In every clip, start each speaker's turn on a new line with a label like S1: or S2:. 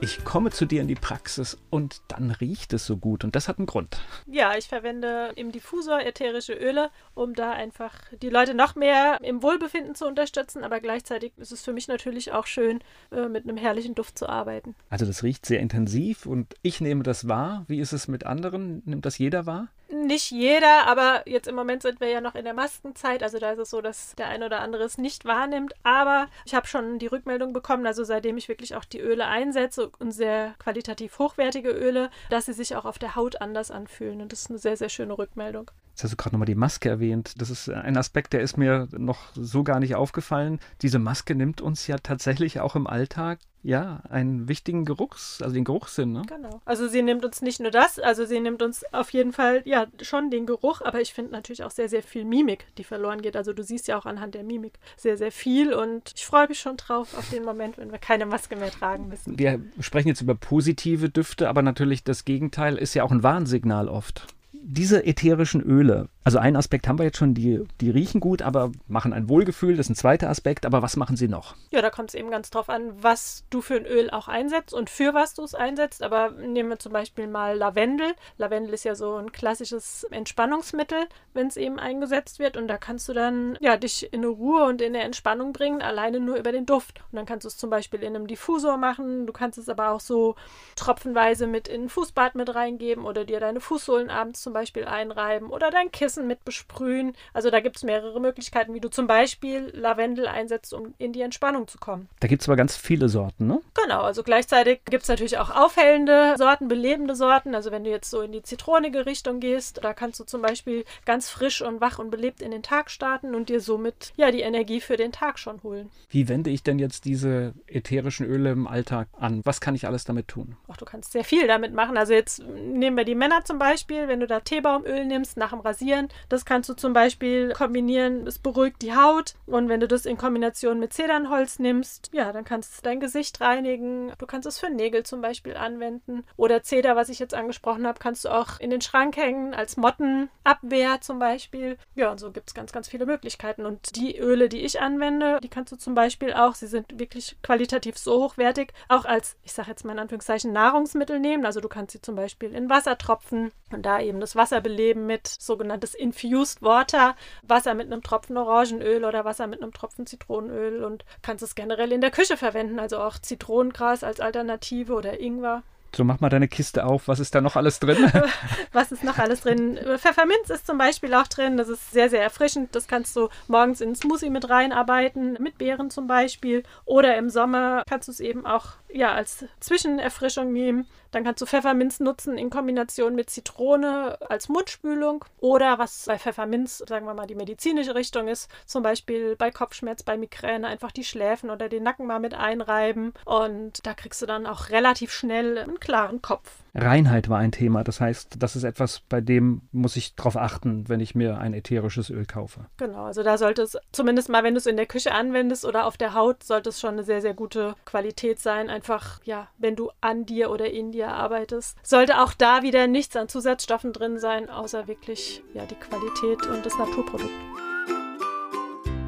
S1: Ich komme zu dir in die Praxis und dann riecht es so gut und das hat einen Grund.
S2: Ja, ich verwende im Diffusor ätherische Öle, um da einfach die Leute noch mehr im Wohlbefinden zu unterstützen, aber gleichzeitig ist es für mich natürlich auch schön, äh, mit einem herrlichen Duft zu arbeiten.
S1: Also das riecht sehr intensiv und ich nehme das wahr. Wie ist es mit anderen? Nimmt das jeder wahr?
S2: Nicht jeder, aber jetzt im Moment sind wir ja noch in der Maskenzeit, also da ist es so, dass der ein oder andere es nicht wahrnimmt. Aber ich habe schon die Rückmeldung bekommen, also seitdem ich wirklich auch die Öle einsetze und sehr qualitativ hochwertige Öle, dass sie sich auch auf der Haut anders anfühlen. Und das ist eine sehr, sehr schöne Rückmeldung.
S1: Jetzt hast du gerade nochmal die Maske erwähnt. Das ist ein Aspekt, der ist mir noch so gar nicht aufgefallen. Diese Maske nimmt uns ja tatsächlich auch im Alltag ja, einen wichtigen Geruchs, also den Geruchssinn, ne?
S2: Genau. Also sie nimmt uns nicht nur das, also sie nimmt uns auf jeden Fall, ja, schon den Geruch, aber ich finde natürlich auch sehr, sehr viel Mimik, die verloren geht. Also du siehst ja auch anhand der Mimik sehr, sehr viel und ich freue mich schon drauf auf den Moment, wenn wir keine Maske mehr tragen müssen.
S1: Wir sprechen jetzt über positive Düfte, aber natürlich das Gegenteil ist ja auch ein Warnsignal oft diese ätherischen Öle, also einen Aspekt haben wir jetzt schon, die, die riechen gut, aber machen ein Wohlgefühl, das ist ein zweiter Aspekt, aber was machen sie noch?
S2: Ja, da kommt es eben ganz drauf an, was du für ein Öl auch einsetzt und für was du es einsetzt, aber nehmen wir zum Beispiel mal Lavendel. Lavendel ist ja so ein klassisches Entspannungsmittel, wenn es eben eingesetzt wird und da kannst du dann ja dich in eine Ruhe und in eine Entspannung bringen, alleine nur über den Duft. Und dann kannst du es zum Beispiel in einem Diffusor machen, du kannst es aber auch so tropfenweise mit in ein Fußbad mit reingeben oder dir deine Fußsohlen abends zum Beispiel einreiben oder dein Kissen mit besprühen. Also da gibt es mehrere Möglichkeiten, wie du zum Beispiel Lavendel einsetzt, um in die Entspannung zu kommen.
S1: Da gibt es aber ganz viele Sorten, ne?
S2: Genau, also gleichzeitig gibt es natürlich auch aufhellende Sorten, belebende Sorten. Also wenn du jetzt so in die zitronige Richtung gehst, da kannst du zum Beispiel ganz frisch und wach und belebt in den Tag starten und dir somit ja die Energie für den Tag schon holen.
S1: Wie wende ich denn jetzt diese ätherischen Öle im Alltag an? Was kann ich alles damit tun?
S2: Ach, du kannst sehr viel damit machen. Also jetzt nehmen wir die Männer zum Beispiel, wenn du da Teebaumöl nimmst nach dem Rasieren. Das kannst du zum Beispiel kombinieren. Es beruhigt die Haut. Und wenn du das in Kombination mit Zedernholz nimmst, ja, dann kannst du dein Gesicht reinigen. Du kannst es für Nägel zum Beispiel anwenden. Oder Zeder, was ich jetzt angesprochen habe, kannst du auch in den Schrank hängen als Mottenabwehr zum Beispiel. Ja, und so gibt es ganz, ganz viele Möglichkeiten. Und die Öle, die ich anwende, die kannst du zum Beispiel auch, sie sind wirklich qualitativ so hochwertig, auch als, ich sage jetzt mal in Anführungszeichen, Nahrungsmittel nehmen. Also du kannst sie zum Beispiel in Wasser tropfen und da eben das Wasser beleben mit sogenanntes Infused Water, Wasser mit einem Tropfen Orangenöl oder Wasser mit einem Tropfen Zitronenöl und kannst es generell in der Küche verwenden, also auch Zitronengras als Alternative oder Ingwer.
S1: So, mach mal deine Kiste auf. Was ist da noch alles drin?
S2: Was ist noch alles drin? Pfefferminz ist zum Beispiel auch drin. Das ist sehr, sehr erfrischend. Das kannst du morgens in Smoothie mit reinarbeiten, mit Beeren zum Beispiel. Oder im Sommer kannst du es eben auch ja, als Zwischenerfrischung nehmen. Dann kannst du Pfefferminz nutzen in Kombination mit Zitrone als Mundspülung oder was bei Pfefferminz, sagen wir mal, die medizinische Richtung ist, zum Beispiel bei Kopfschmerz, bei Migräne einfach die Schläfen oder den Nacken mal mit einreiben und da kriegst du dann auch relativ schnell einen klaren Kopf.
S1: Reinheit war ein Thema. Das heißt, das ist etwas, bei dem muss ich darauf achten, wenn ich mir ein ätherisches Öl kaufe.
S2: Genau, also da sollte es zumindest mal, wenn du es in der Küche anwendest oder auf der Haut, sollte es schon eine sehr, sehr gute Qualität sein. Einfach, ja, wenn du an dir oder in dir arbeitest, sollte auch da wieder nichts an Zusatzstoffen drin sein, außer wirklich, ja, die Qualität und das Naturprodukt.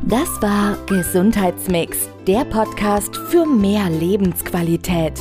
S3: Das war Gesundheitsmix, der Podcast für mehr Lebensqualität.